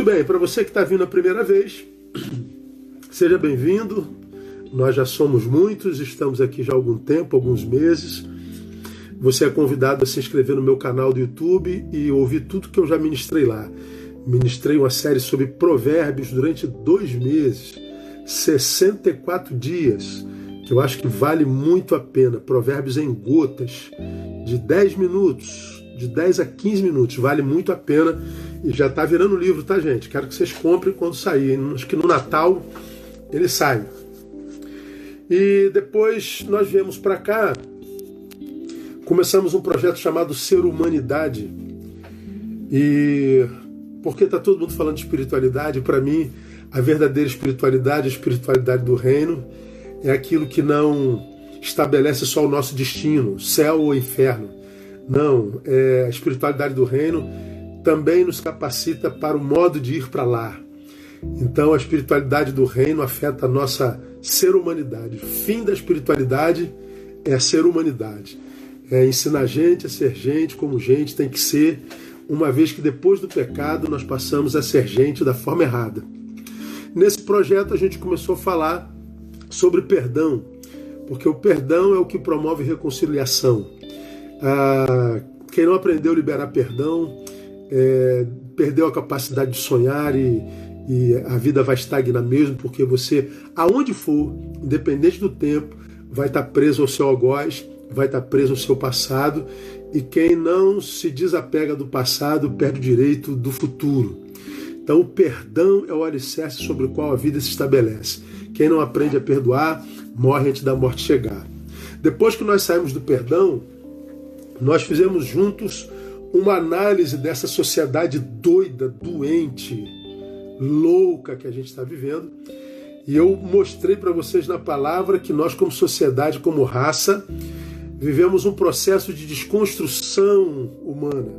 Muito bem, para você que está vindo a primeira vez, seja bem-vindo. Nós já somos muitos, estamos aqui já há algum tempo, alguns meses. Você é convidado a se inscrever no meu canal do YouTube e ouvir tudo que eu já ministrei lá. Ministrei uma série sobre provérbios durante dois meses, 64 dias, que eu acho que vale muito a pena. Provérbios em gotas, de 10 minutos, de 10 a 15 minutos, vale muito a pena e já está virando livro, tá, gente? Quero que vocês comprem quando sair. Acho que no Natal ele sai. E depois nós viemos para cá, começamos um projeto chamado Ser Humanidade. E porque está todo mundo falando de espiritualidade, para mim, a verdadeira espiritualidade, a espiritualidade do reino, é aquilo que não estabelece só o nosso destino, céu ou inferno. Não, é a espiritualidade do reino também nos capacita para o modo de ir para lá. Então a espiritualidade do reino afeta a nossa ser humanidade. O fim da espiritualidade é a ser humanidade. É ensinar a gente a ser gente como gente tem que ser, uma vez que depois do pecado nós passamos a ser gente da forma errada. Nesse projeto a gente começou a falar sobre perdão, porque o perdão é o que promove reconciliação. Ah, quem não aprendeu a liberar perdão é, perdeu a capacidade de sonhar e, e a vida vai estagnar mesmo, porque você, aonde for, independente do tempo, vai estar preso ao seu algoz, vai estar preso ao seu passado, e quem não se desapega do passado perde o direito do futuro. Então, o perdão é o alicerce sobre o qual a vida se estabelece. Quem não aprende a perdoar, morre antes da morte chegar. Depois que nós saímos do perdão, nós fizemos juntos uma análise dessa sociedade doida, doente, louca que a gente está vivendo. E eu mostrei para vocês na palavra que nós, como sociedade, como raça, vivemos um processo de desconstrução humana.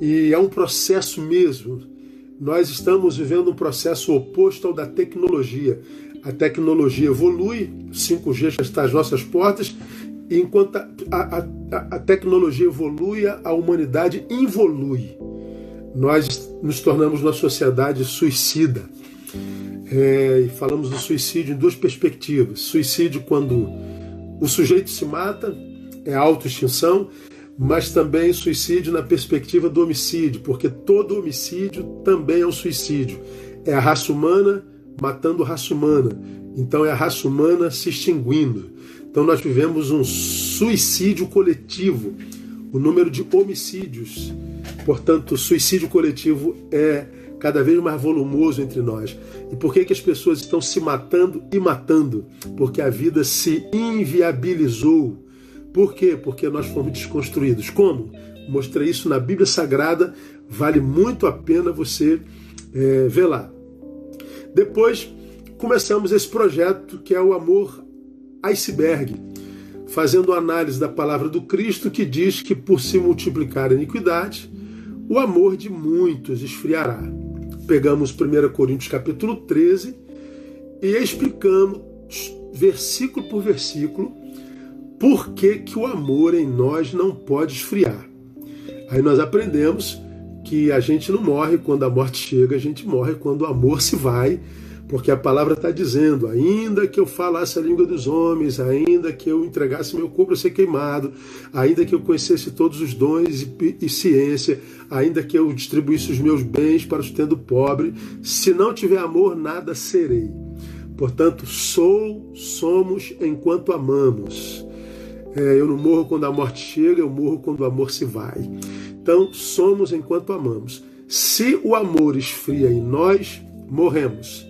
E é um processo mesmo. Nós estamos vivendo um processo oposto ao da tecnologia. A tecnologia evolui, 5G já está às nossas portas, enquanto a, a, a, tecnologia evolui, a humanidade involui. Nós nos tornamos uma sociedade suicida. É, e falamos do suicídio em duas perspectivas. Suicídio quando o sujeito se mata, é autoextinção, mas também suicídio na perspectiva do homicídio, porque todo homicídio também é um suicídio. É a raça humana matando a raça humana. Então é a raça humana se extinguindo. Então nós vivemos um suicídio coletivo. O número de homicídios, portanto, o suicídio coletivo é cada vez mais volumoso entre nós. E por que, que as pessoas estão se matando e matando? Porque a vida se inviabilizou. Por quê? Porque nós fomos desconstruídos. Como? Mostrei isso na Bíblia Sagrada, vale muito a pena você é, ver lá. Depois começamos esse projeto que é o Amor iceberg, fazendo análise da palavra do Cristo que diz que por se multiplicar a iniquidade, o amor de muitos esfriará. Pegamos 1 Coríntios capítulo 13 e explicamos versículo por versículo por que, que o amor em nós não pode esfriar. Aí nós aprendemos que a gente não morre quando a morte chega, a gente morre quando o amor se vai porque a palavra está dizendo: ainda que eu falasse a língua dos homens, ainda que eu entregasse meu corpo a ser queimado, ainda que eu conhecesse todos os dons e, e ciência, ainda que eu distribuísse os meus bens para o sustento pobre, se não tiver amor, nada serei. Portanto, sou, somos enquanto amamos. É, eu não morro quando a morte chega, eu morro quando o amor se vai. Então, somos enquanto amamos. Se o amor esfria em nós, morremos.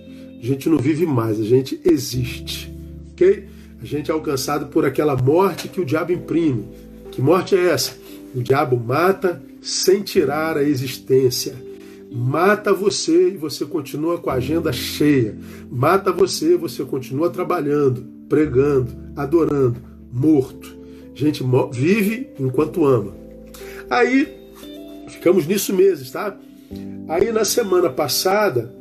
A gente não vive mais, a gente existe. Ok? A gente é alcançado por aquela morte que o diabo imprime. Que morte é essa? O diabo mata sem tirar a existência. Mata você e você continua com a agenda cheia. Mata você e você continua trabalhando, pregando, adorando, morto. A gente vive enquanto ama. Aí, ficamos nisso meses, tá? Aí na semana passada,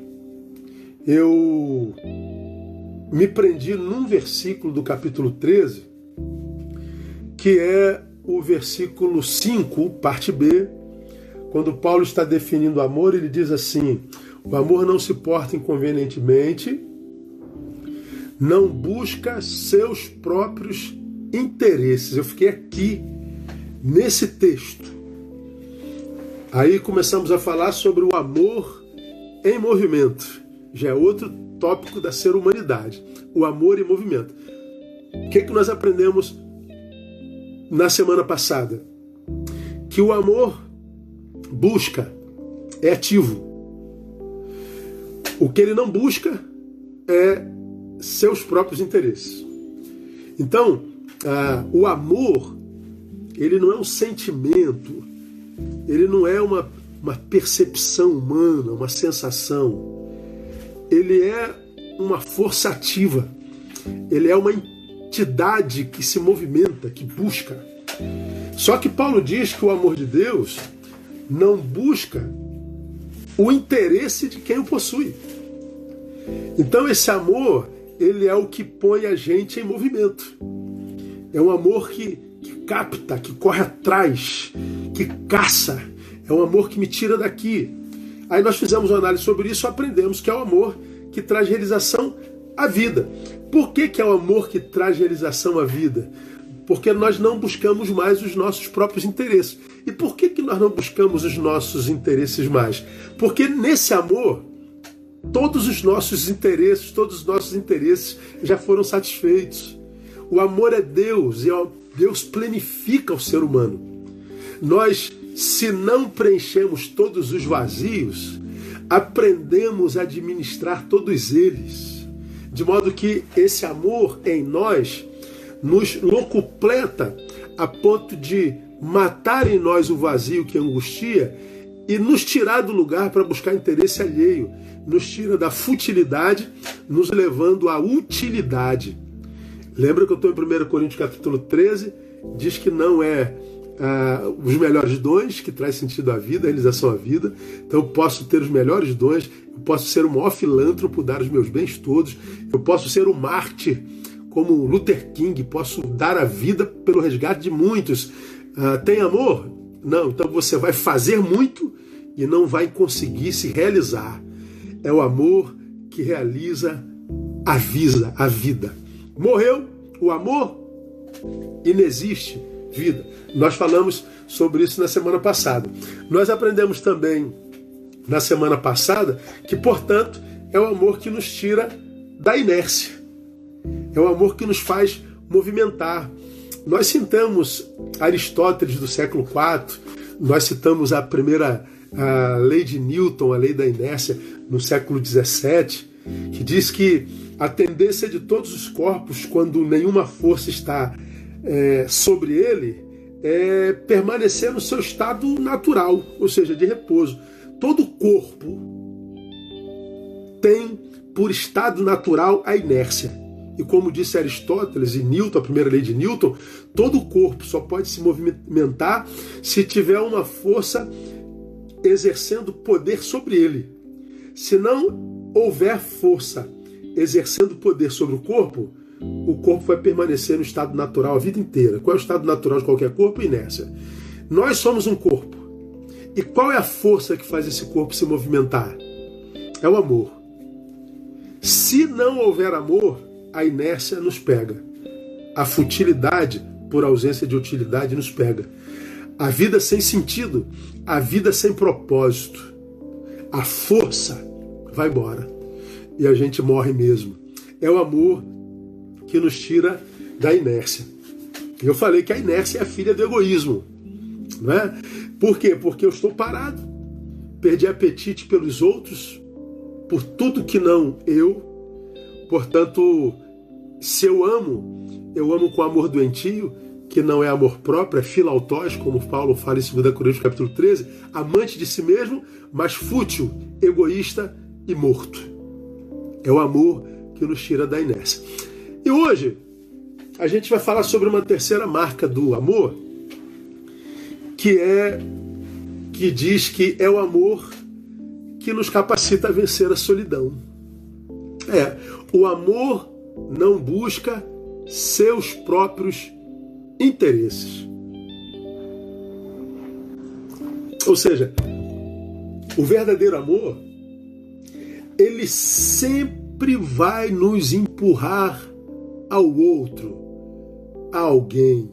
eu me prendi num versículo do capítulo 13, que é o versículo 5, parte B, quando Paulo está definindo o amor, ele diz assim: o amor não se porta inconvenientemente, não busca seus próprios interesses. Eu fiquei aqui nesse texto. Aí começamos a falar sobre o amor em movimento. Já é outro tópico da ser humanidade. O amor em movimento. O que, é que nós aprendemos na semana passada? Que o amor busca, é ativo. O que ele não busca é seus próprios interesses. Então, ah, o amor, ele não é um sentimento, ele não é uma, uma percepção humana, uma sensação. Ele é uma força ativa, ele é uma entidade que se movimenta, que busca. Só que Paulo diz que o amor de Deus não busca o interesse de quem o possui. Então esse amor, ele é o que põe a gente em movimento. É um amor que, que capta, que corre atrás, que caça. É um amor que me tira daqui. Aí nós fizemos uma análise sobre isso, aprendemos que é o amor que traz realização à vida. Por que, que é o amor que traz realização à vida? Porque nós não buscamos mais os nossos próprios interesses. E por que, que nós não buscamos os nossos interesses mais? Porque nesse amor, todos os nossos interesses, todos os nossos interesses já foram satisfeitos. O amor é Deus e Deus planifica o ser humano. Nós, se não preenchemos todos os vazios, aprendemos a administrar todos eles, de modo que esse amor em nós nos locupleta a ponto de matar em nós o vazio que angustia e nos tirar do lugar para buscar interesse alheio, nos tira da futilidade, nos levando à utilidade. Lembra que eu estou em 1 Coríntios capítulo 13, diz que não é ah, os melhores dons que traz sentido à vida, realização à vida. Então eu posso ter os melhores dons, eu posso ser o maior filântropo, dar os meus bens todos, eu posso ser o mártir como Luther King, posso dar a vida pelo resgate de muitos. Ah, tem amor? Não, então você vai fazer muito e não vai conseguir se realizar. É o amor que realiza a vida, a vida. Morreu o amor, inexiste vida. Nós falamos sobre isso na semana passada. Nós aprendemos também na semana passada que, portanto, é o amor que nos tira da inércia. É o amor que nos faz movimentar. Nós citamos Aristóteles do século IV, nós citamos a primeira a lei de Newton, a lei da inércia, no século XVII, que diz que a tendência de todos os corpos, quando nenhuma força está é, sobre ele, é permanecer no seu estado natural, ou seja, de repouso. Todo corpo tem por estado natural a inércia. E como disse Aristóteles e Newton, a primeira lei de Newton, todo corpo só pode se movimentar se tiver uma força exercendo poder sobre ele. Se não houver força exercendo poder sobre o corpo, o corpo vai permanecer no estado natural a vida inteira. Qual é o estado natural de qualquer corpo? Inércia. Nós somos um corpo. E qual é a força que faz esse corpo se movimentar? É o amor. Se não houver amor, a inércia nos pega. A futilidade, por ausência de utilidade, nos pega. A vida sem sentido, a vida sem propósito, a força vai embora. E a gente morre mesmo. É o amor que nos tira da inércia. Eu falei que a inércia é filha do egoísmo. Não é? Por quê? Porque eu estou parado. Perdi apetite pelos outros, por tudo que não eu. Portanto, se eu amo, eu amo com amor doentio, que não é amor próprio, é filautós, como Paulo fala em 2 Coríntios capítulo 13, amante de si mesmo, mas fútil, egoísta e morto. É o amor que nos tira da inércia. E hoje a gente vai falar sobre uma terceira marca do amor, que é que diz que é o amor que nos capacita a vencer a solidão. É, o amor não busca seus próprios interesses. Ou seja, O verdadeiro amor, ele sempre vai nos empurrar ao outro, a alguém.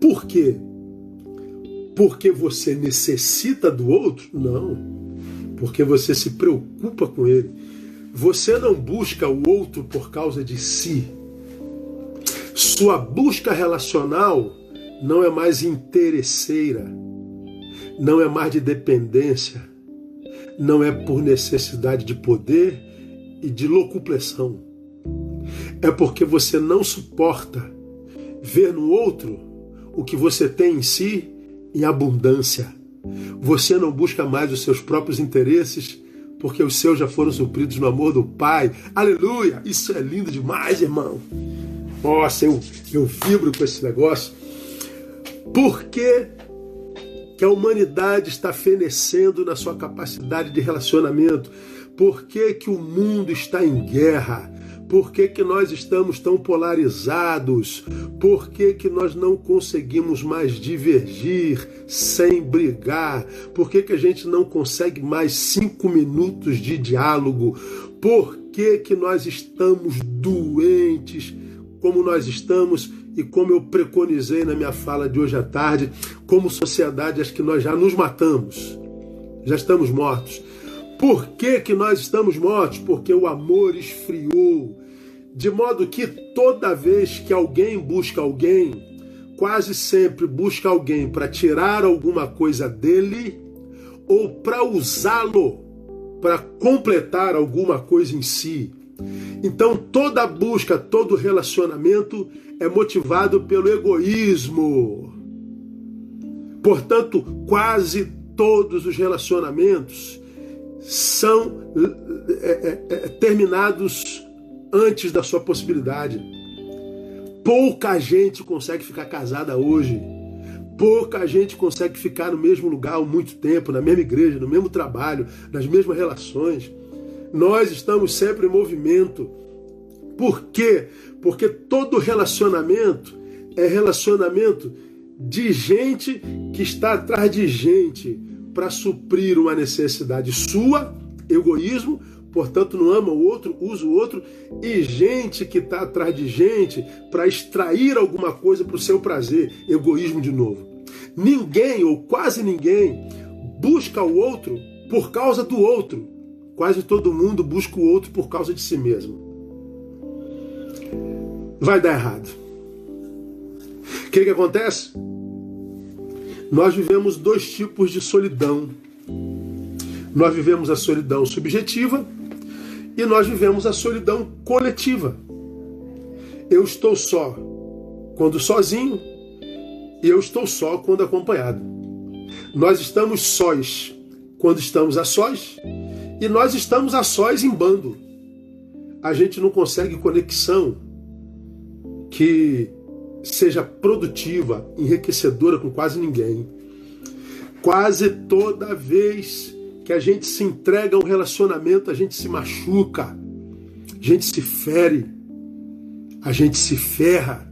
Por quê? Porque você necessita do outro? Não. Porque você se preocupa com ele. Você não busca o outro por causa de si. Sua busca relacional não é mais interesseira, não é mais de dependência, não é por necessidade de poder e de locupressão. É porque você não suporta ver no outro o que você tem em si em abundância. Você não busca mais os seus próprios interesses, porque os seus já foram supridos no amor do Pai. Aleluia! Isso é lindo demais, irmão. Nossa, eu, eu vibro com esse negócio. Por que, que a humanidade está fenecendo na sua capacidade de relacionamento? Por que, que o mundo está em guerra? Por que, que nós estamos tão polarizados? Por que, que nós não conseguimos mais divergir sem brigar? Por que, que a gente não consegue mais cinco minutos de diálogo? Por que, que nós estamos doentes como nós estamos e como eu preconizei na minha fala de hoje à tarde, como sociedade, acho que nós já nos matamos, já estamos mortos. Por que, que nós estamos mortos? Porque o amor esfriou, de modo que toda vez que alguém busca alguém, quase sempre busca alguém para tirar alguma coisa dele ou para usá-lo para completar alguma coisa em si. Então toda busca, todo relacionamento é motivado pelo egoísmo. Portanto, quase todos os relacionamentos são é, é, é terminados antes da sua possibilidade. Pouca gente consegue ficar casada hoje. Pouca gente consegue ficar no mesmo lugar há muito tempo, na mesma igreja, no mesmo trabalho, nas mesmas relações. Nós estamos sempre em movimento. Por quê? Porque todo relacionamento é relacionamento de gente que está atrás de gente para suprir uma necessidade sua, egoísmo, portanto não ama o outro, usa o outro, e gente que está atrás de gente para extrair alguma coisa para o seu prazer, egoísmo de novo. Ninguém, ou quase ninguém, busca o outro por causa do outro. Quase todo mundo busca o outro por causa de si mesmo. Vai dar errado. O que, que acontece? Nós vivemos dois tipos de solidão. Nós vivemos a solidão subjetiva e nós vivemos a solidão coletiva. Eu estou só quando sozinho e eu estou só quando acompanhado. Nós estamos sós quando estamos a sós e nós estamos a sós em bando. A gente não consegue conexão que seja produtiva, enriquecedora com quase ninguém. Quase toda vez que a gente se entrega a um relacionamento, a gente se machuca, a gente se fere, a gente se ferra.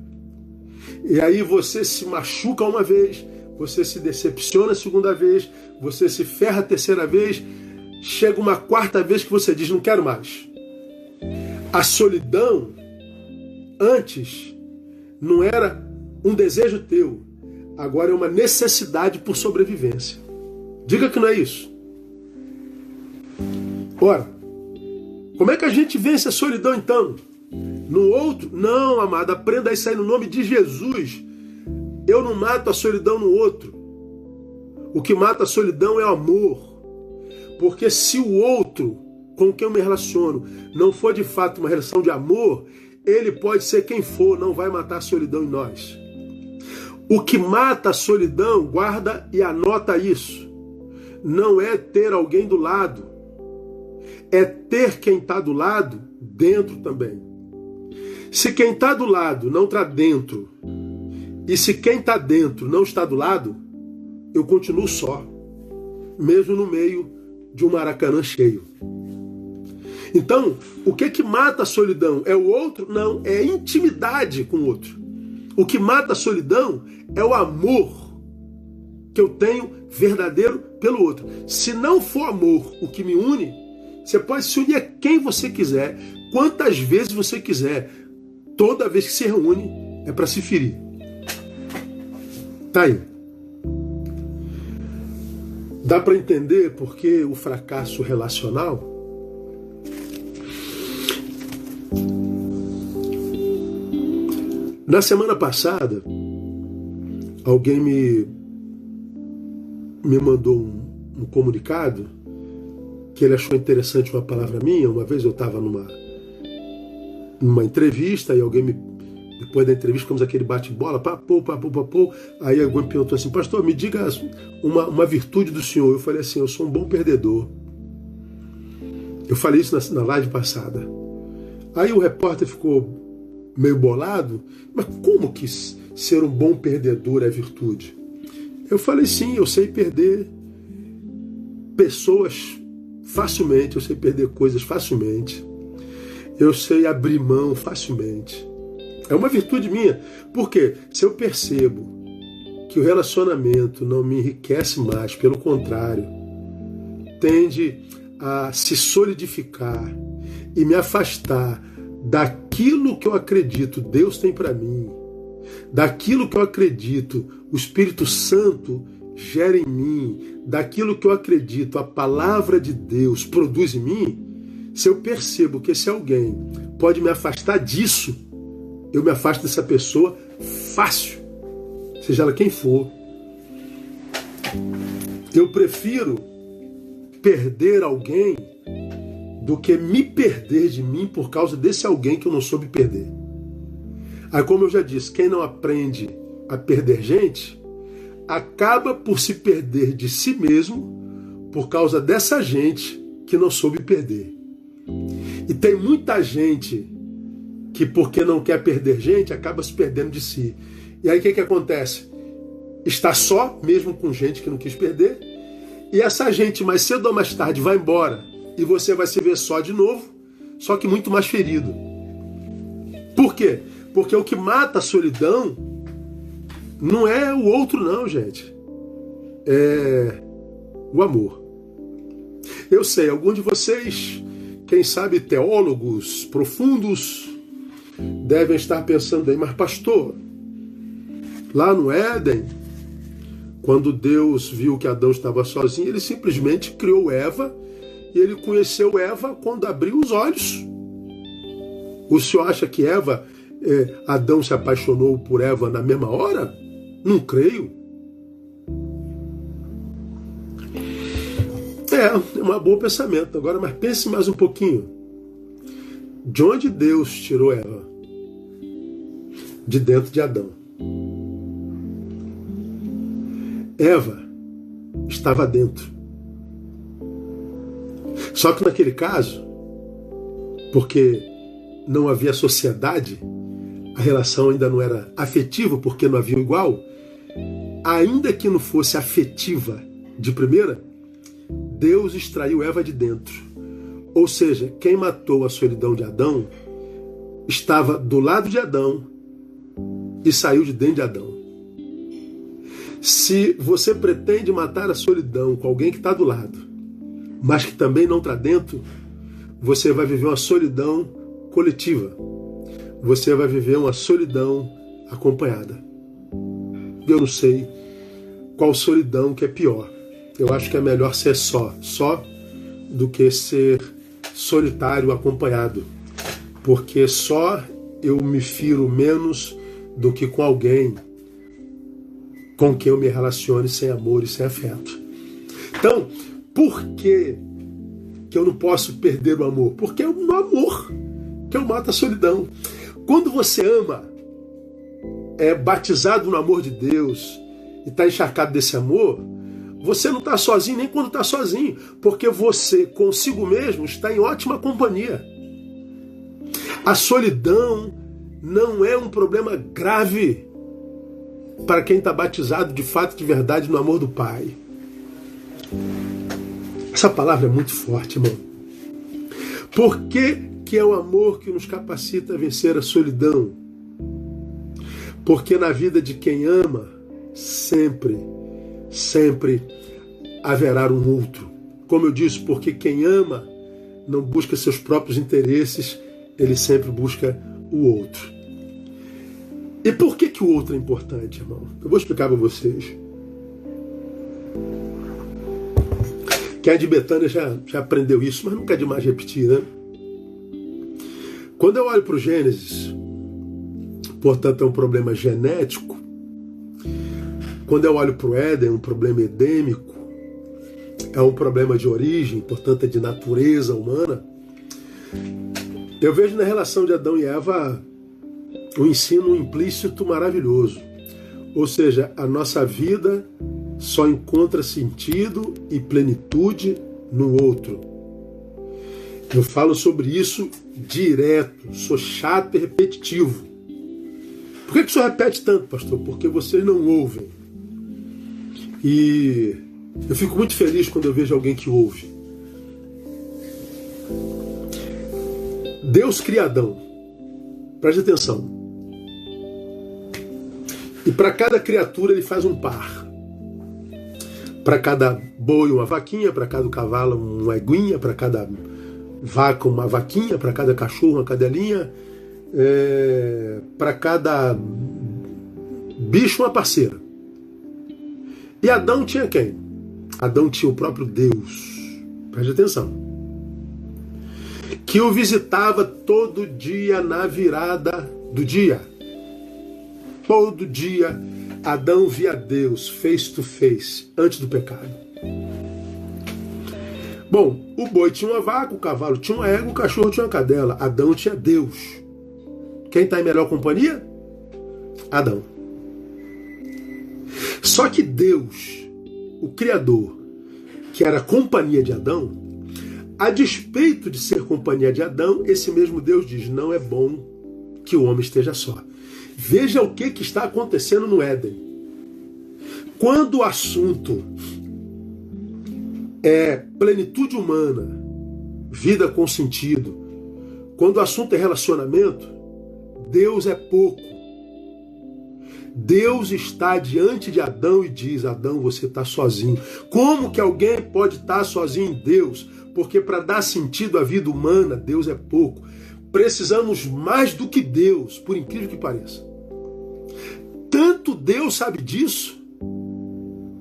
E aí você se machuca uma vez, você se decepciona a segunda vez, você se ferra a terceira vez, chega uma quarta vez que você diz: não quero mais. A solidão, antes, não era um desejo teu, agora é uma necessidade por sobrevivência. Diga que não é isso. Ora, como é que a gente vence a solidão então? No outro? Não, amado, aprenda isso aí no nome de Jesus. Eu não mato a solidão no outro. O que mata a solidão é o amor. Porque se o outro com quem eu me relaciono não for de fato uma relação de amor, ele pode ser quem for, não vai matar a solidão em nós. O que mata a solidão, guarda e anota isso. Não é ter alguém do lado, é ter quem está do lado dentro também. Se quem está do lado não está dentro, e se quem está dentro não está do lado, eu continuo só, mesmo no meio de um maracanã cheio. Então, o que que mata a solidão? É o outro? Não, é intimidade com o outro. O que mata a solidão é o amor que eu tenho verdadeiro pelo outro. Se não for amor o que me une, você pode se unir a quem você quiser, quantas vezes você quiser. Toda vez que se reúne é para se ferir. Tá aí. Dá para entender porque o fracasso relacional Na semana passada, alguém me, me mandou um, um comunicado que ele achou interessante uma palavra minha. Uma vez eu estava numa, numa entrevista e alguém me. Depois da entrevista, ficamos aquele bate-bola, papo, papo, papo. Aí alguém perguntou assim: Pastor, me diga uma, uma virtude do senhor. Eu falei assim: Eu sou um bom perdedor. Eu falei isso na, na live passada. Aí o repórter ficou meio bolado, mas como que ser um bom perdedor é virtude? Eu falei sim, eu sei perder pessoas facilmente, eu sei perder coisas facilmente, eu sei abrir mão facilmente. É uma virtude minha, porque se eu percebo que o relacionamento não me enriquece mais, pelo contrário, tende a se solidificar e me afastar daquilo que eu acredito Deus tem para mim, daquilo que eu acredito o Espírito Santo gera em mim, daquilo que eu acredito a palavra de Deus produz em mim, se eu percebo que esse alguém pode me afastar disso, eu me afasto dessa pessoa fácil, seja ela quem for. Eu prefiro perder alguém do que me perder de mim por causa desse alguém que eu não soube perder. Aí, como eu já disse, quem não aprende a perder gente, acaba por se perder de si mesmo por causa dessa gente que não soube perder. E tem muita gente que, porque não quer perder gente, acaba se perdendo de si. E aí o que, que acontece? Está só, mesmo com gente que não quis perder, e essa gente, mais cedo ou mais tarde, vai embora e você vai se ver só de novo, só que muito mais ferido. Por quê? Porque o que mata a solidão não é o outro, não, gente. É o amor. Eu sei, alguns de vocês, quem sabe teólogos profundos, devem estar pensando aí, mas pastor, lá no Éden, quando Deus viu que Adão estava sozinho, ele simplesmente criou Eva e ele conheceu Eva quando abriu os olhos. O senhor acha que Eva, é, Adão se apaixonou por Eva na mesma hora? Não creio. É, é um bom pensamento. Agora, mas pense mais um pouquinho. De onde Deus tirou Eva? De dentro de Adão. Eva estava dentro. Só que naquele caso, porque não havia sociedade, a relação ainda não era afetiva, porque não havia igual, ainda que não fosse afetiva de primeira, Deus extraiu Eva de dentro. Ou seja, quem matou a solidão de Adão estava do lado de Adão e saiu de dentro de Adão. Se você pretende matar a solidão com alguém que está do lado, mas que também não está dentro, você vai viver uma solidão coletiva. Você vai viver uma solidão acompanhada. Eu não sei qual solidão que é pior. Eu acho que é melhor ser só, só do que ser solitário acompanhado. Porque só eu me firo menos do que com alguém com quem eu me relacione sem amor e sem afeto. Então, por que, que eu não posso perder o amor? Porque é o amor que eu mato a solidão. Quando você ama, é batizado no amor de Deus e está encharcado desse amor, você não está sozinho nem quando está sozinho, porque você consigo mesmo está em ótima companhia. A solidão não é um problema grave para quem está batizado de fato de verdade no amor do Pai. Essa palavra é muito forte, irmão. Por que, que é o amor que nos capacita a vencer a solidão? Porque na vida de quem ama, sempre, sempre haverá um outro. Como eu disse, porque quem ama não busca seus próprios interesses, ele sempre busca o outro. E por que, que o outro é importante, irmão? Eu vou explicar para vocês. Quem é de Betânia já, já aprendeu isso, mas nunca é demais repetir, né? Quando eu olho para o Gênesis, portanto é um problema genético. Quando eu olho para o Éden, é um problema edêmico. É um problema de origem, portanto é de natureza humana. Eu vejo na relação de Adão e Eva um ensino implícito maravilhoso. Ou seja, a nossa vida só encontra sentido e plenitude no outro. Eu falo sobre isso direto, sou chato e repetitivo. Por que, que o senhor repete tanto, pastor? Porque vocês não ouvem. E eu fico muito feliz quando eu vejo alguém que ouve. Deus criadão. Preste atenção. E para cada criatura ele faz um par. Para cada boi uma vaquinha, para cada cavalo uma eguinha, para cada vaca uma vaquinha, para cada cachorro uma cadelinha, é, para cada bicho uma parceira. E Adão tinha quem? Adão tinha o próprio Deus. Preste atenção. Que o visitava todo dia na virada do dia. Todo dia Adão via Deus face to face antes do pecado. Bom, o boi tinha uma vaca, o cavalo tinha uma égua, o cachorro tinha uma cadela. Adão tinha Deus. Quem está em melhor companhia? Adão. Só que Deus, o Criador, que era companhia de Adão, a despeito de ser companhia de Adão, esse mesmo Deus diz: não é bom que o homem esteja só. Veja o que, que está acontecendo no Éden. Quando o assunto é plenitude humana, vida com sentido, quando o assunto é relacionamento, Deus é pouco. Deus está diante de Adão e diz: Adão, você está sozinho. Como que alguém pode estar sozinho em Deus? Porque para dar sentido à vida humana, Deus é pouco. Precisamos mais do que Deus, por incrível que pareça. Tanto Deus sabe disso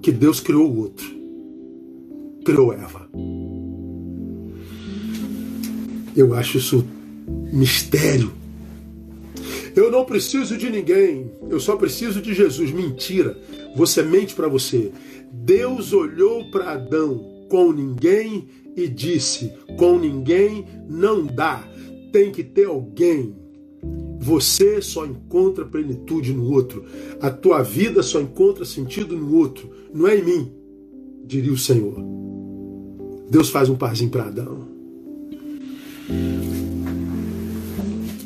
que Deus criou o outro. Criou Eva. Eu acho isso mistério. Eu não preciso de ninguém, eu só preciso de Jesus. Mentira. Você mente para você. Deus olhou para Adão com ninguém e disse: com ninguém não dá. Tem que ter alguém. Você só encontra plenitude no outro. A tua vida só encontra sentido no outro. Não é em mim, diria o Senhor. Deus faz um parzinho para Adão.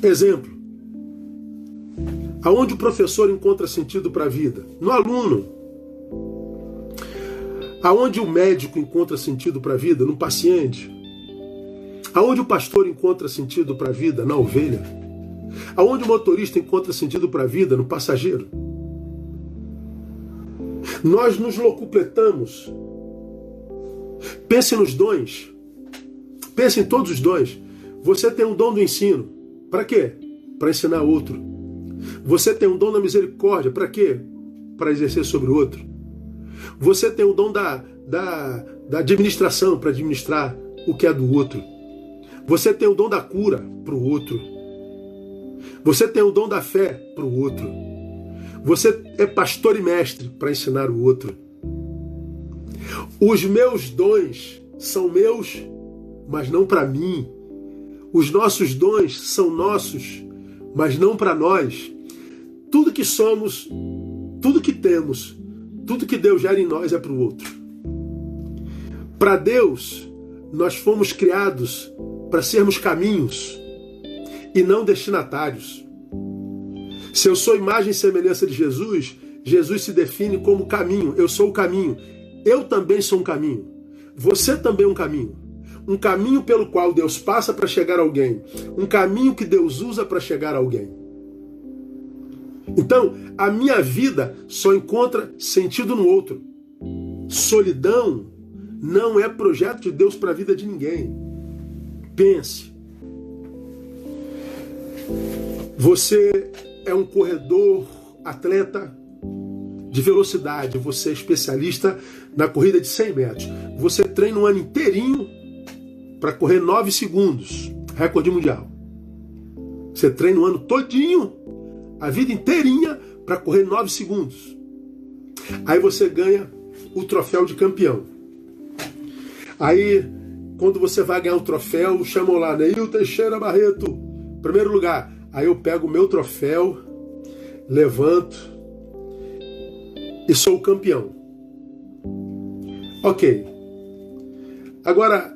Exemplo. Aonde o professor encontra sentido para a vida? No aluno. Aonde o médico encontra sentido para a vida? No paciente. Aonde o pastor encontra sentido para a vida? Na ovelha. Aonde o motorista encontra sentido para a vida? No passageiro. Nós nos locupletamos. Pense nos dons. Pense em todos os dons. Você tem um dom do ensino. Para quê? Para ensinar outro. Você tem um dom da misericórdia. Para quê? Para exercer sobre o outro. Você tem o dom da, da, da administração para administrar o que é do outro. Você tem o dom da cura para o outro. Você tem o dom da fé para o outro. Você é pastor e mestre para ensinar o outro. Os meus dons são meus, mas não para mim. Os nossos dons são nossos, mas não para nós. Tudo que somos, tudo que temos, tudo que Deus gera em nós é para o outro. Para Deus, nós fomos criados para sermos caminhos e não destinatários. Se eu sou imagem e semelhança de Jesus, Jesus se define como caminho. Eu sou o caminho. Eu também sou um caminho. Você também é um caminho. Um caminho pelo qual Deus passa para chegar a alguém. Um caminho que Deus usa para chegar a alguém. Então, a minha vida só encontra sentido no outro. Solidão não é projeto de Deus para a vida de ninguém. Pense. Você é um corredor, atleta de velocidade, você é especialista na corrida de 100 metros. Você treina um ano inteirinho para correr 9 segundos, recorde mundial. Você treina um ano todinho, a vida inteirinha, para correr 9 segundos. Aí você ganha o troféu de campeão. Aí, quando você vai ganhar o troféu, chamam lá, Neil Teixeira Barreto, primeiro lugar. Aí eu pego o meu troféu, levanto e sou o campeão. Ok. Agora,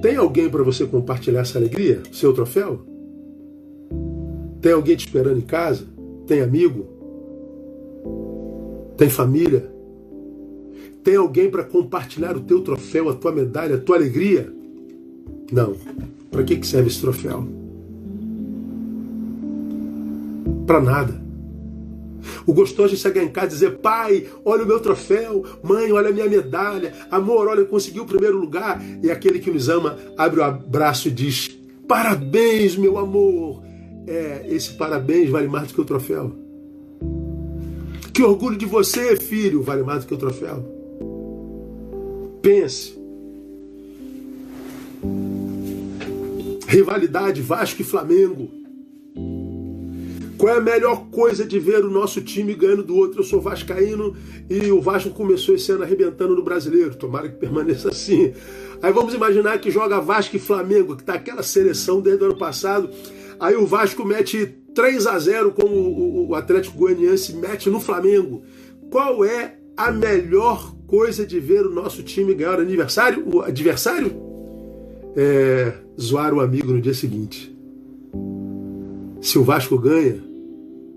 tem alguém para você compartilhar essa alegria? Seu troféu? Tem alguém te esperando em casa? Tem amigo? Tem família? Tem alguém para compartilhar o teu troféu, a tua medalha, a tua alegria? Não. Para que serve esse troféu? Para nada. O gostoso de chegar em casa e dizer: pai, olha o meu troféu, mãe, olha a minha medalha, amor, olha, eu consegui o primeiro lugar. E aquele que nos ama abre o abraço e diz: parabéns, meu amor. É, esse parabéns vale mais do que o troféu. Que orgulho de você, filho, vale mais do que o troféu. Pense. Rivalidade Vasco e Flamengo. Qual é a melhor coisa de ver o nosso time ganhando do outro? Eu sou vascaíno e o Vasco começou esse ano arrebentando no Brasileiro. Tomara que permaneça assim. Aí vamos imaginar que joga Vasco e Flamengo, que está aquela seleção desde o ano passado. Aí o Vasco mete 3 a 0 como o Atlético Goianiense mete no Flamengo. Qual é a melhor coisa de ver o nosso time ganhar o aniversário, o adversário? É zoar o amigo no dia seguinte. Se o Vasco ganha,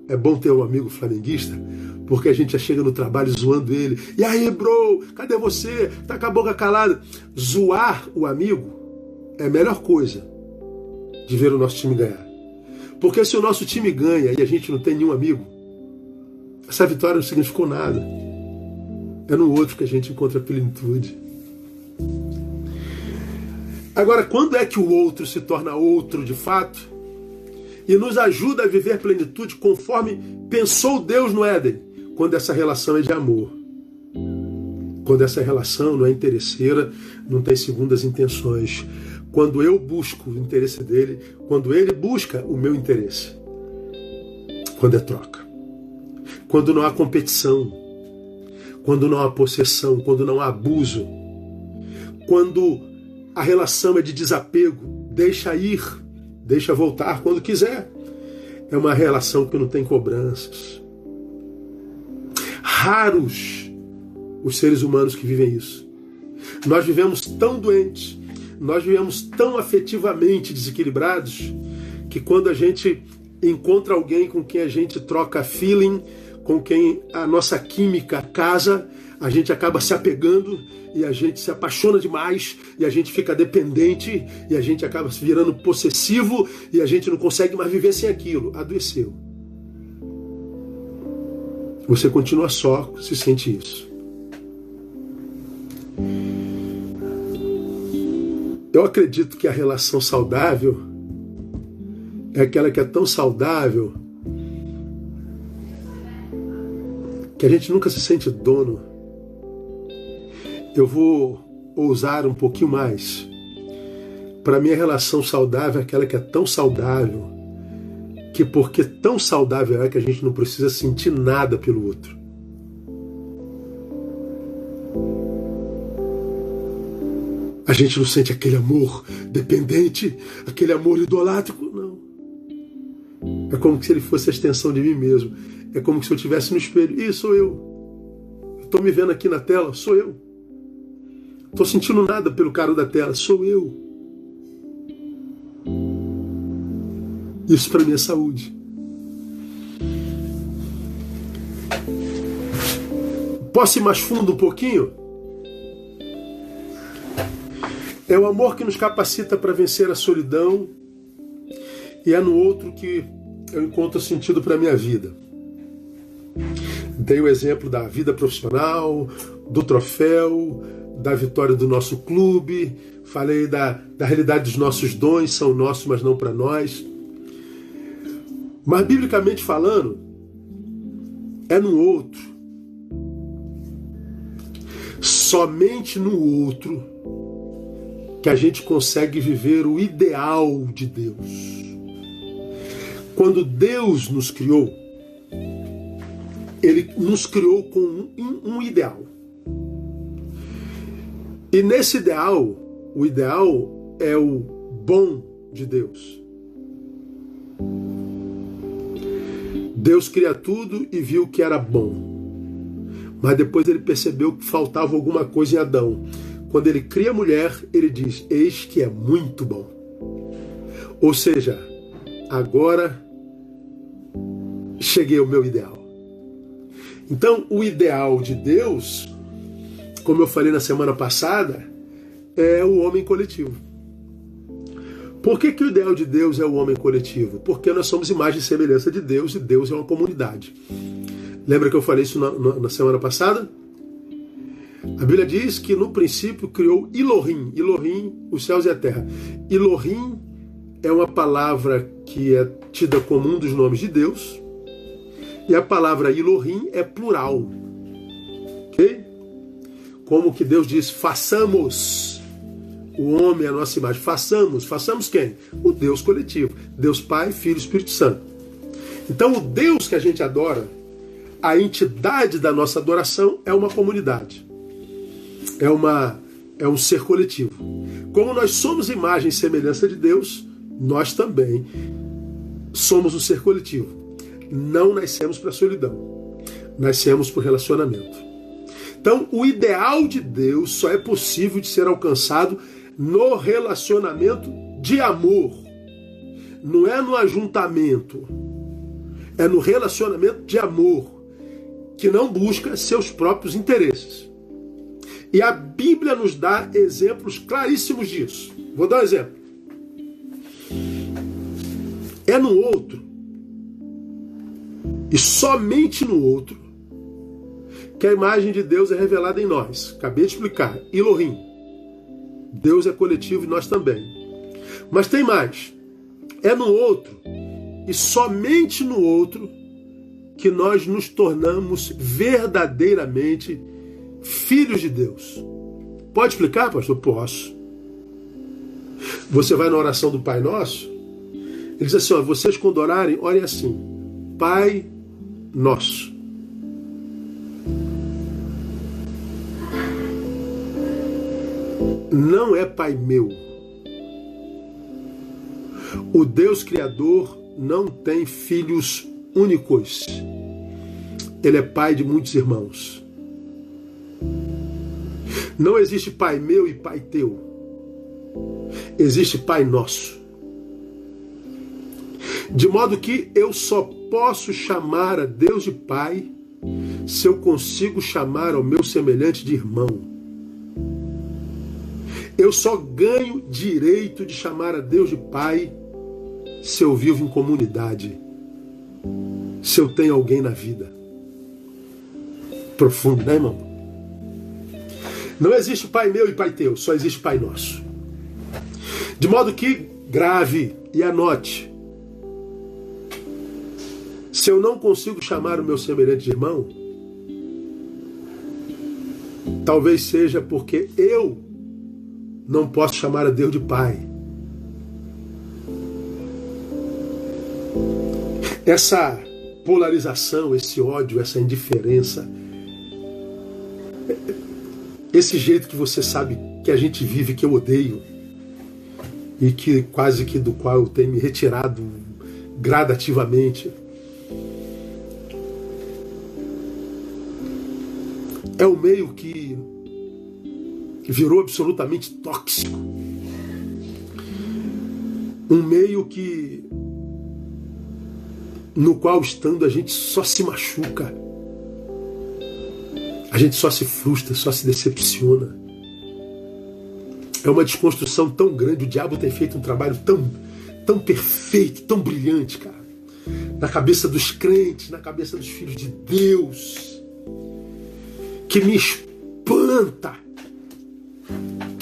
é bom ter um amigo flamenguista, porque a gente já chega no trabalho zoando ele. E aí, bro, cadê você? Tá com a boca calada. Zoar o amigo é a melhor coisa de ver o nosso time ganhar. Porque se o nosso time ganha e a gente não tem nenhum amigo, essa vitória não significou nada. É no outro que a gente encontra a plenitude. Agora, quando é que o outro se torna outro de fato e nos ajuda a viver plenitude conforme pensou Deus no Éden? Quando essa relação é de amor. Quando essa relação não é interesseira, não tem segundas intenções quando eu busco o interesse dele, quando ele busca o meu interesse. Quando é troca. Quando não há competição. Quando não há possessão. Quando não há abuso. Quando a relação é de desapego. Deixa ir. Deixa voltar quando quiser. É uma relação que não tem cobranças. Raros os seres humanos que vivem isso. Nós vivemos tão doentes nós vivemos tão afetivamente desequilibrados que quando a gente encontra alguém com quem a gente troca feeling, com quem a nossa química casa, a gente acaba se apegando e a gente se apaixona demais e a gente fica dependente e a gente acaba se virando possessivo e a gente não consegue mais viver sem aquilo. Adoeceu. Você continua só se sente isso. Eu acredito que a relação saudável é aquela que é tão saudável que a gente nunca se sente dono. Eu vou ousar um pouquinho mais. Para mim, a relação saudável é aquela que é tão saudável que, porque tão saudável é que a gente não precisa sentir nada pelo outro. A gente não sente aquele amor dependente, aquele amor idolátrico, não. É como se ele fosse a extensão de mim mesmo. É como se eu estivesse no espelho. Ih, sou eu. Estou me vendo aqui na tela, sou eu. Estou sentindo nada pelo cara da tela, sou eu. Isso para mim é saúde. Posso ir mais fundo um pouquinho? É o amor que nos capacita para vencer a solidão e é no outro que eu encontro sentido para minha vida. Dei o exemplo da vida profissional, do troféu, da vitória do nosso clube, falei da, da realidade dos nossos dons, são nossos, mas não para nós. Mas, biblicamente falando, é no outro. Somente no outro que a gente consegue viver o ideal de Deus. Quando Deus nos criou, Ele nos criou com um, um ideal. E nesse ideal, o ideal é o bom de Deus. Deus cria tudo e viu que era bom. Mas depois ele percebeu que faltava alguma coisa em Adão. Quando ele cria a mulher, ele diz: Eis que é muito bom. Ou seja, agora cheguei ao meu ideal. Então, o ideal de Deus, como eu falei na semana passada, é o homem coletivo. Por que, que o ideal de Deus é o homem coletivo? Porque nós somos imagem e semelhança de Deus e Deus é uma comunidade. Lembra que eu falei isso na, na, na semana passada? A Bíblia diz que no princípio criou Elohim, Elohim, os céus e a terra. Elohim é uma palavra que é tida como um dos nomes de Deus, e a palavra Elohim é plural. Ok? Como que Deus diz, façamos o homem a nossa imagem. Façamos, façamos quem? O Deus coletivo. Deus Pai, Filho e Espírito Santo. Então o Deus que a gente adora, a entidade da nossa adoração é uma comunidade. É uma é um ser coletivo. Como nós somos imagem e semelhança de Deus, nós também somos um ser coletivo não nascemos para solidão, nascemos para relacionamento. Então, o ideal de Deus só é possível de ser alcançado no relacionamento de amor. Não é no ajuntamento, é no relacionamento de amor, que não busca seus próprios interesses. E a Bíblia nos dá exemplos claríssimos disso. Vou dar um exemplo. É no outro e somente no outro que a imagem de Deus é revelada em nós. Acabei de explicar. Elohim. Deus é coletivo e nós também. Mas tem mais. É no outro e somente no outro que nós nos tornamos verdadeiramente filhos de Deus. Pode explicar, pastor? Posso. Você vai na oração do Pai Nosso, ele diz assim: ó, vocês quando orarem, orem assim: Pai nosso. Não é Pai meu. O Deus Criador não tem filhos únicos. Ele é pai de muitos irmãos. Não existe pai meu e pai teu. Existe pai nosso. De modo que eu só posso chamar a Deus de Pai se eu consigo chamar ao meu semelhante de irmão. Eu só ganho direito de chamar a Deus de Pai se eu vivo em comunidade, se eu tenho alguém na vida. Profundo, né, irmão? Não existe Pai meu e Pai teu, só existe Pai nosso. De modo que grave e anote se eu não consigo chamar o meu semelhante de irmão, talvez seja porque eu não posso chamar a Deus de Pai. Essa polarização, esse ódio, essa indiferença, esse jeito que você sabe que a gente vive, que eu odeio, e que quase que do qual eu tenho me retirado gradativamente. é um meio que virou absolutamente tóxico. Um meio que no qual estando a gente só se machuca. A gente só se frustra, só se decepciona. É uma desconstrução tão grande, o diabo tem feito um trabalho tão tão perfeito, tão brilhante, cara. Na cabeça dos crentes, na cabeça dos filhos de Deus que me espanta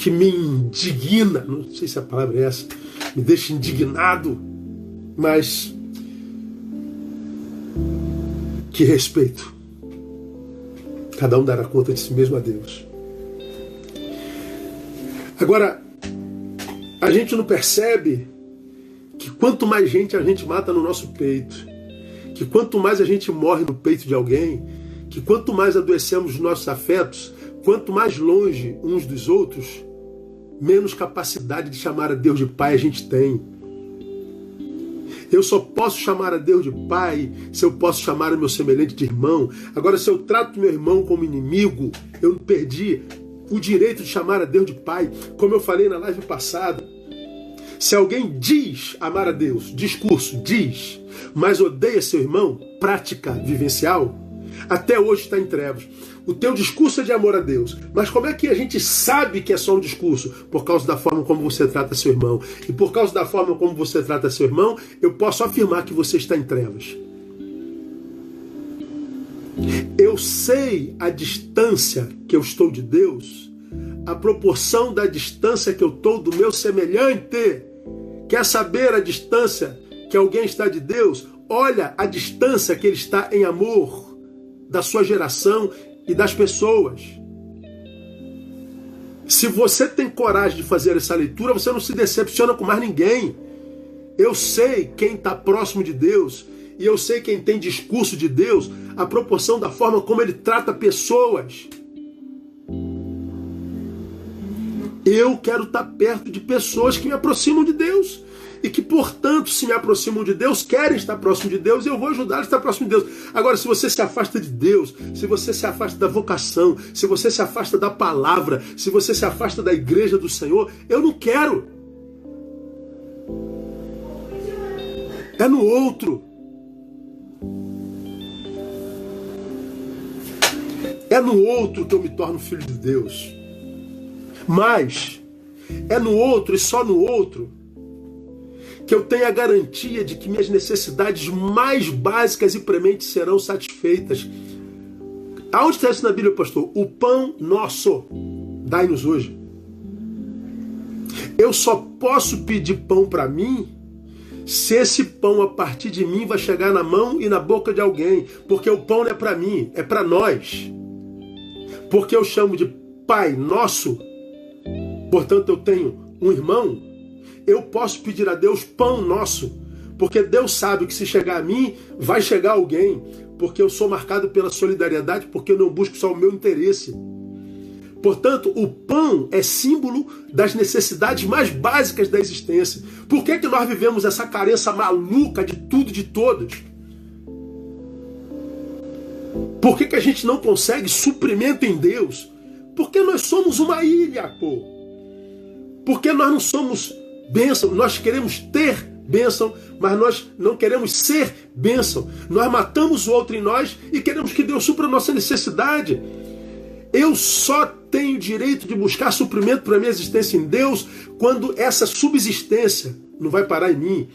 que me indigna, não sei se a palavra é essa, me deixa indignado, mas que respeito. Cada um dará conta de si mesmo a Deus. Agora, a gente não percebe que quanto mais gente a gente mata no nosso peito, que quanto mais a gente morre no peito de alguém, que quanto mais adoecemos os nossos afetos, quanto mais longe uns dos outros, menos capacidade de chamar a Deus de Pai a gente tem. Eu só posso chamar a Deus de Pai se eu posso chamar o meu semelhante de irmão. Agora, se eu trato meu irmão como inimigo, eu perdi o direito de chamar a Deus de Pai. Como eu falei na live passada, se alguém diz amar a Deus, discurso, diz, mas odeia seu irmão, prática vivencial, até hoje está em trevas. O teu discurso é de amor a Deus, mas como é que a gente sabe que é só um discurso? Por causa da forma como você trata seu irmão. E por causa da forma como você trata seu irmão, eu posso afirmar que você está em trevas. Eu sei a distância que eu estou de Deus, a proporção da distância que eu estou do meu semelhante. Quer saber a distância que alguém está de Deus? Olha a distância que ele está em amor da sua geração e das pessoas. Se você tem coragem de fazer essa leitura, você não se decepciona com mais ninguém. Eu sei quem está próximo de Deus e eu sei quem tem discurso de Deus, a proporção da forma como ele trata pessoas. Eu quero estar tá perto de pessoas que me aproximam de Deus e que, portanto, se me aproximam de Deus, querem estar próximo de Deus, e eu vou ajudar a estar próximo de Deus. Agora, se você se afasta de Deus, se você se afasta da vocação, se você se afasta da palavra, se você se afasta da igreja do Senhor, eu não quero. É no outro. É no outro que eu me torno filho de Deus. Mas é no outro e só no outro que eu tenha a garantia de que minhas necessidades mais básicas e prementes serão satisfeitas. Aonde está isso na Bíblia, pastor? O pão nosso, dai-nos hoje. Eu só posso pedir pão para mim se esse pão a partir de mim vai chegar na mão e na boca de alguém, porque o pão não é para mim, é para nós. Porque eu chamo de Pai Nosso, portanto eu tenho um irmão eu posso pedir a Deus pão nosso, porque Deus sabe que se chegar a mim, vai chegar alguém, porque eu sou marcado pela solidariedade, porque eu não busco só o meu interesse. Portanto, o pão é símbolo das necessidades mais básicas da existência. Por que, que nós vivemos essa carência maluca de tudo e de todos? Por que, que a gente não consegue suprimento em Deus? Porque nós somos uma ilha, pô. Porque nós não somos bênção. Nós queremos ter bênção, mas nós não queremos ser bênção. Nós matamos o outro em nós e queremos que Deus supra a nossa necessidade. Eu só tenho direito de buscar suprimento para minha existência em Deus quando essa subsistência não vai parar em mim.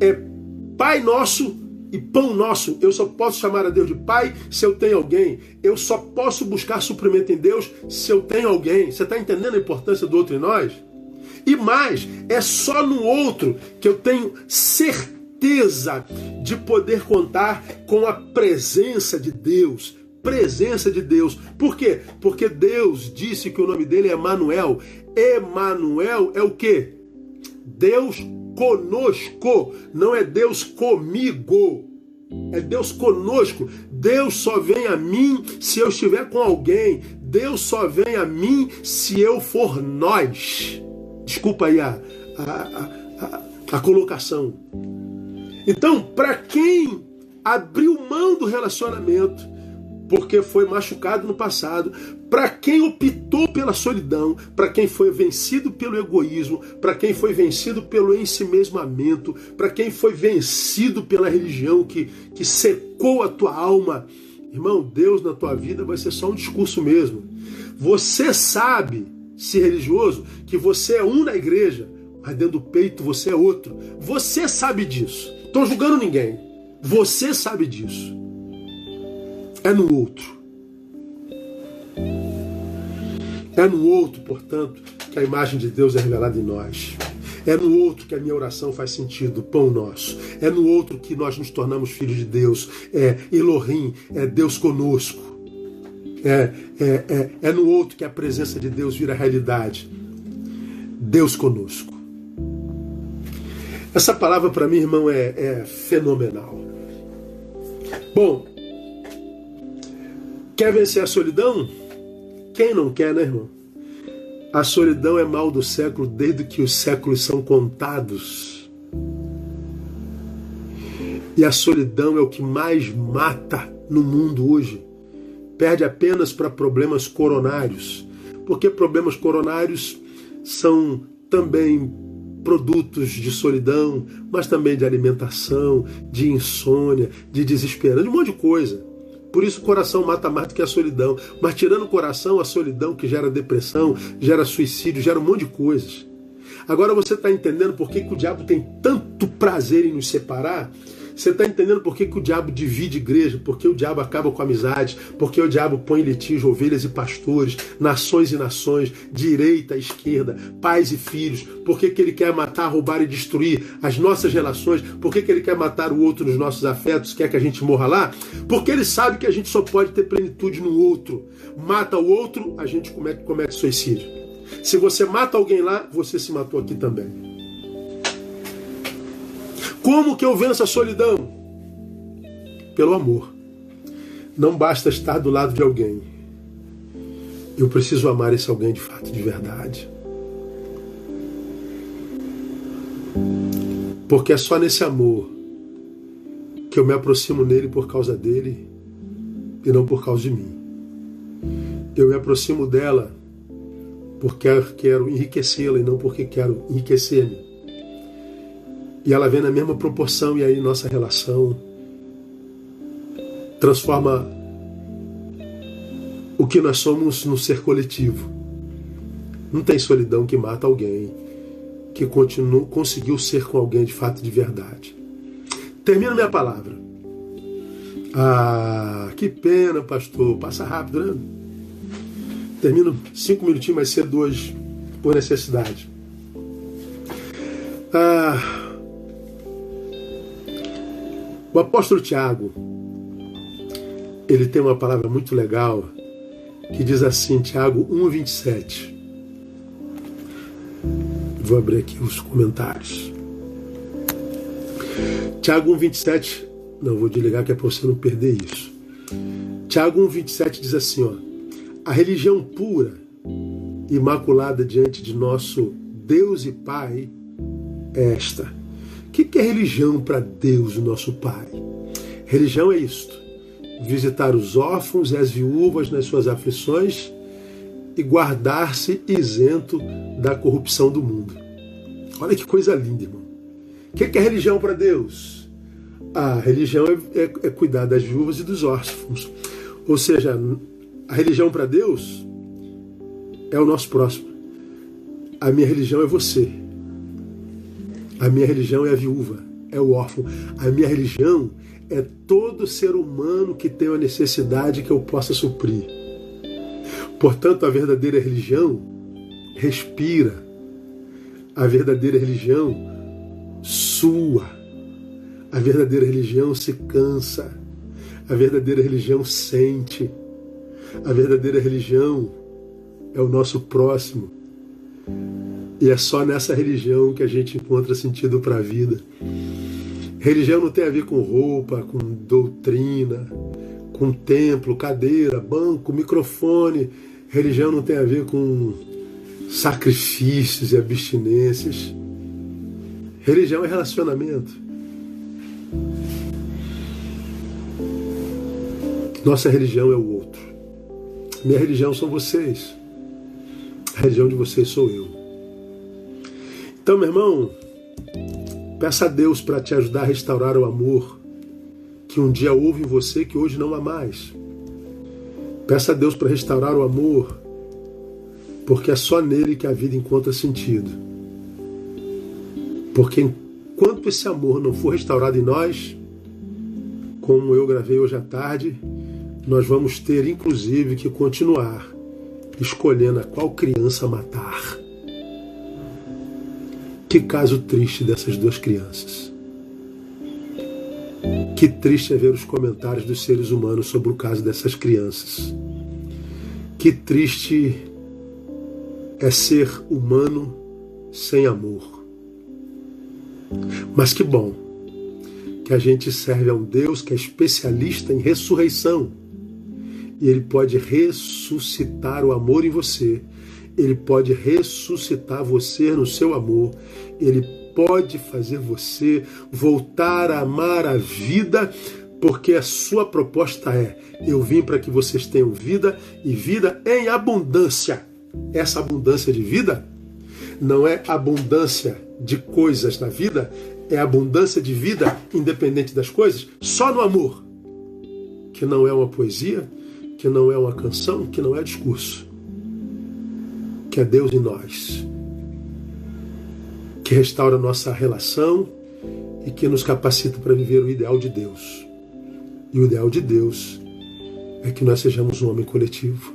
É Pai nosso e pão nosso. Eu só posso chamar a Deus de Pai se eu tenho alguém. Eu só posso buscar suprimento em Deus se eu tenho alguém. Você está entendendo a importância do outro em nós? E mais, é só no outro que eu tenho certeza de poder contar com a presença de Deus. Presença de Deus. Por quê? Porque Deus disse que o nome dele é Emanuel. Emanuel é o quê? Deus conosco, não é Deus comigo. É Deus conosco. Deus só vem a mim se eu estiver com alguém. Deus só vem a mim se eu for nós. Desculpa aí a, a, a, a colocação. Então, para quem abriu mão do relacionamento, porque foi machucado no passado, para quem optou pela solidão, para quem foi vencido pelo egoísmo, para quem foi vencido pelo ensimesmamento, para quem foi vencido pela religião que, que secou a tua alma, irmão, Deus na tua vida vai ser só um discurso mesmo. Você sabe ser religioso que você é um na igreja, mas dentro do peito você é outro. Você sabe disso. Estou julgando ninguém. Você sabe disso. É no outro. É no outro, portanto, que a imagem de Deus é revelada em nós. É no outro que a minha oração faz sentido, pão nosso. É no outro que nós nos tornamos filhos de Deus. É Elohim, é Deus conosco. É, é, é, é no outro que a presença de Deus vira realidade. Deus conosco. Essa palavra para mim, irmão, é, é fenomenal. Bom, quer vencer a solidão? Quem não quer, né, irmão? A solidão é mal do século desde que os séculos são contados. E a solidão é o que mais mata no mundo hoje. Perde apenas para problemas coronários. Porque problemas coronários são também produtos de solidão, mas também de alimentação, de insônia, de desesperança, de um monte de coisa. Por isso o coração mata mais do que a solidão. Mas tirando o coração, a solidão que gera depressão, gera suicídio, gera um monte de coisas. Agora você está entendendo por que, que o diabo tem tanto prazer em nos separar? Você está entendendo por que, que o diabo divide igreja? Porque o diabo acaba com a amizade, porque o diabo põe em litígio ovelhas e pastores, nações e nações, direita e esquerda, pais e filhos. Por que, que ele quer matar, roubar e destruir as nossas relações? Por que, que ele quer matar o outro nos nossos afetos, quer que a gente morra lá? Porque ele sabe que a gente só pode ter plenitude no outro. Mata o outro, a gente comete, comete suicídio. Se você mata alguém lá, você se matou aqui também. Como que eu venço a solidão? Pelo amor. Não basta estar do lado de alguém. Eu preciso amar esse alguém de fato, de verdade. Porque é só nesse amor que eu me aproximo nele por causa dele e não por causa de mim. Eu me aproximo dela porque quero enriquecê-la e não porque quero enriquecer-me. E ela vem na mesma proporção, e aí nossa relação transforma o que nós somos no ser coletivo. Não tem solidão que mata alguém que continua, conseguiu ser com alguém de fato de verdade. Termino minha palavra. Ah, que pena, pastor. Passa rápido, né? Termino cinco minutinhos mais cedo hoje, por necessidade. Ah, o apóstolo Tiago, ele tem uma palavra muito legal que diz assim, Tiago 1,27. Vou abrir aqui os comentários. Tiago 1,27. Não, vou desligar que é para você não perder isso. Tiago 1,27 diz assim: ó, A religião pura, imaculada diante de nosso Deus e Pai, é esta o que é religião para Deus, o nosso Pai? Religião é isto: visitar os órfãos e as viúvas nas suas aflições e guardar-se isento da corrupção do mundo. Olha que coisa linda, irmão. O que é religião para Deus? A religião é, é, é cuidar das viúvas e dos órfãos. Ou seja, a religião para Deus é o nosso próximo. A minha religião é você. A minha religião é a viúva, é o órfão. A minha religião é todo ser humano que tem uma necessidade que eu possa suprir. Portanto, a verdadeira religião respira. A verdadeira religião sua. A verdadeira religião se cansa. A verdadeira religião sente. A verdadeira religião é o nosso próximo. E é só nessa religião que a gente encontra sentido para a vida. Religião não tem a ver com roupa, com doutrina, com templo, cadeira, banco, microfone. Religião não tem a ver com sacrifícios e abstinências. Religião é relacionamento. Nossa religião é o outro. Minha religião são vocês. A religião de vocês sou eu. Então, meu irmão, peça a Deus para te ajudar a restaurar o amor que um dia houve em você que hoje não há mais. Peça a Deus para restaurar o amor, porque é só nele que a vida encontra sentido. Porque enquanto esse amor não for restaurado em nós, como eu gravei hoje à tarde, nós vamos ter inclusive que continuar escolhendo a qual criança matar. Que caso triste dessas duas crianças. Que triste é ver os comentários dos seres humanos sobre o caso dessas crianças. Que triste é ser humano sem amor. Mas que bom que a gente serve a um Deus que é especialista em ressurreição. E ele pode ressuscitar o amor em você. Ele pode ressuscitar você no seu amor. Ele pode fazer você voltar a amar a vida, porque a sua proposta é: eu vim para que vocês tenham vida e vida em abundância. Essa abundância de vida não é abundância de coisas na vida, é abundância de vida independente das coisas, só no amor, que não é uma poesia, que não é uma canção, que não é discurso, que é Deus em nós, que restaura nossa relação e que nos capacita para viver o ideal de Deus. E o ideal de Deus é que nós sejamos um homem coletivo.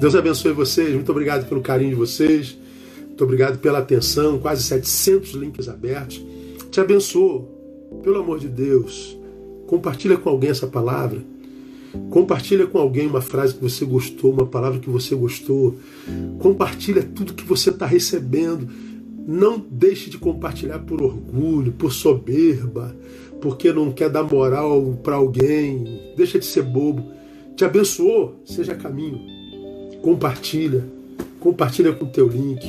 Deus abençoe vocês, muito obrigado pelo carinho de vocês. Muito obrigado pela atenção, quase 700 links abertos. Te abençoo, pelo amor de Deus. Compartilha com alguém essa palavra. Compartilha com alguém uma frase que você gostou, uma palavra que você gostou. Compartilha tudo que você está recebendo. Não deixe de compartilhar por orgulho, por soberba, porque não quer dar moral para alguém. Deixa de ser bobo. Te abençoou, seja caminho. Compartilha. Compartilha com o teu link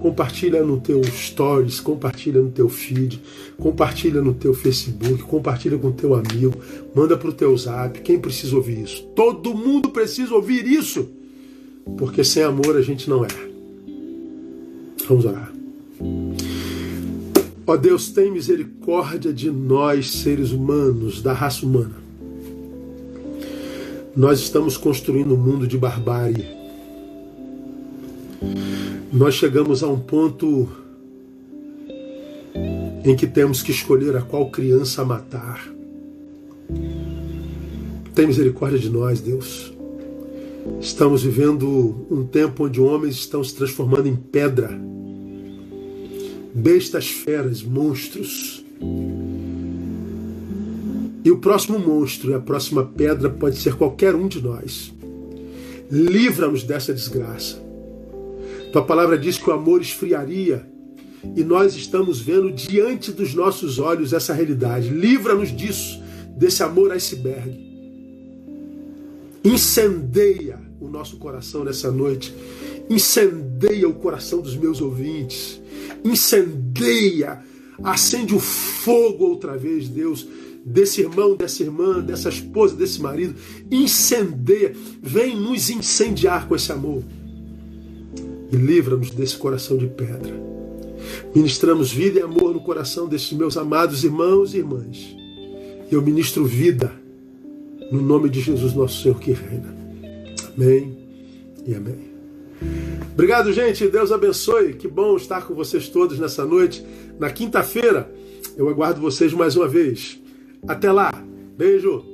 compartilha no teu stories, compartilha no teu feed, compartilha no teu Facebook, compartilha com teu amigo, manda para o teu zap. Quem precisa ouvir isso? Todo mundo precisa ouvir isso, porque sem amor a gente não é. Vamos orar. Ó Deus, tem misericórdia de nós, seres humanos, da raça humana. Nós estamos construindo um mundo de barbárie nós chegamos a um ponto em que temos que escolher a qual criança matar. Tem misericórdia de nós, Deus. Estamos vivendo um tempo onde homens estão se transformando em pedra, bestas feras, monstros. E o próximo monstro e a próxima pedra pode ser qualquer um de nós. Livra-nos dessa desgraça. Tua palavra diz que o amor esfriaria e nós estamos vendo diante dos nossos olhos essa realidade. Livra-nos disso, desse amor iceberg. Incendeia o nosso coração nessa noite. Incendeia o coração dos meus ouvintes. Incendeia, acende o fogo outra vez, Deus, desse irmão, dessa irmã, dessa esposa, desse marido. Incendeia, vem nos incendiar com esse amor e livra-nos desse coração de pedra. Ministramos vida e amor no coração desses meus amados irmãos e irmãs. Eu ministro vida no nome de Jesus, nosso Senhor que reina. Amém e amém. Obrigado, gente. Deus abençoe. Que bom estar com vocês todos nessa noite. Na quinta-feira, eu aguardo vocês mais uma vez. Até lá. Beijo.